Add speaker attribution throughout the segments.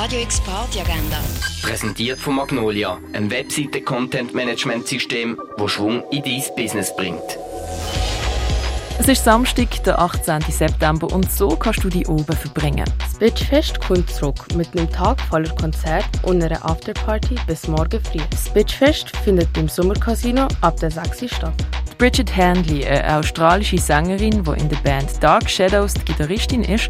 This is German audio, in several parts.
Speaker 1: Radio X Party Agenda.
Speaker 2: Präsentiert von Magnolia, einem Webseite-Content-Management-System, das Schwung in dein Business bringt.
Speaker 3: Es ist Samstag, der 18. September und so kannst du die oben verbringen.
Speaker 4: Das Bitchfest kommt zurück mit einem Tag voller Konzert und einer Afterparty bis morgen früh. Das Bitchfest findet im Sommercasino ab der 6 Uhr statt.
Speaker 3: Bridget Handley, eine australische Sängerin, die in der Band Dark Shadows die Gitarristin ist,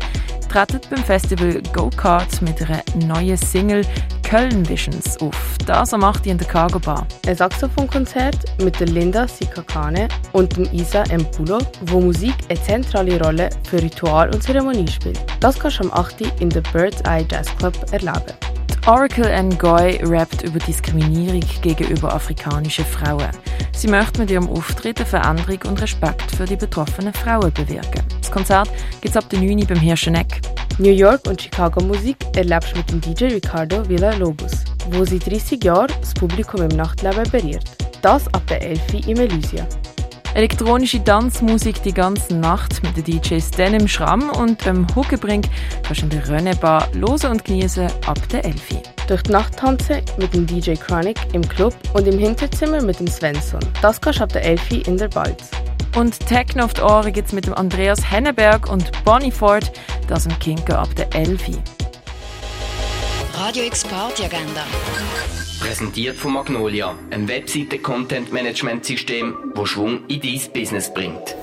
Speaker 3: treten beim Festival Go Kart mit einer neuen Single Köln Visions auf. Das am 8. in der Cargo Bar.
Speaker 4: Ein Saxophonkonzert mit der Linda Sikakane und dem Isa Mpulo, wo Musik eine zentrale Rolle für Ritual und Zeremonie spielt. Das kannst du am 8. in der Bird's Eye Jazz Club erleben.
Speaker 3: Oracle Ngoy rappt über Diskriminierung gegenüber afrikanischen Frauen. Sie möchte mit ihrem Auftritt eine Veränderung und Respekt für die betroffenen Frauen bewirken. Das Konzert gibt es ab der 9 Uhr beim Hirscheneck.
Speaker 4: New York und Chicago Musik erlebst du mit dem DJ Ricardo Villa-Lobos, wo seit 30 Jahren das Publikum im Nachtleben berührt. Das ab der 11 Uhr im Elysia.
Speaker 3: Elektronische Tanzmusik die ganze Nacht mit den DJs Denim Schramm und dem Huckebrink kannst du in der René Bar hören und genießen ab der 11 Uhr.
Speaker 4: Durch die Nacht tanzen mit dem DJ Chronic im Club und im Hinterzimmer mit dem Svensson. Das kannst du ab der 11 Uhr in der Balz.
Speaker 3: Und Techno auf die Ohren gibt's mit dem Andreas Henneberg und Bonnie Ford, das im Kinker ab der 11 Uhr.
Speaker 1: Radio X Party Agenda.
Speaker 2: Präsentiert von Magnolia, einem Webseite-Content-Management-System, das Schwung in dein Business bringt.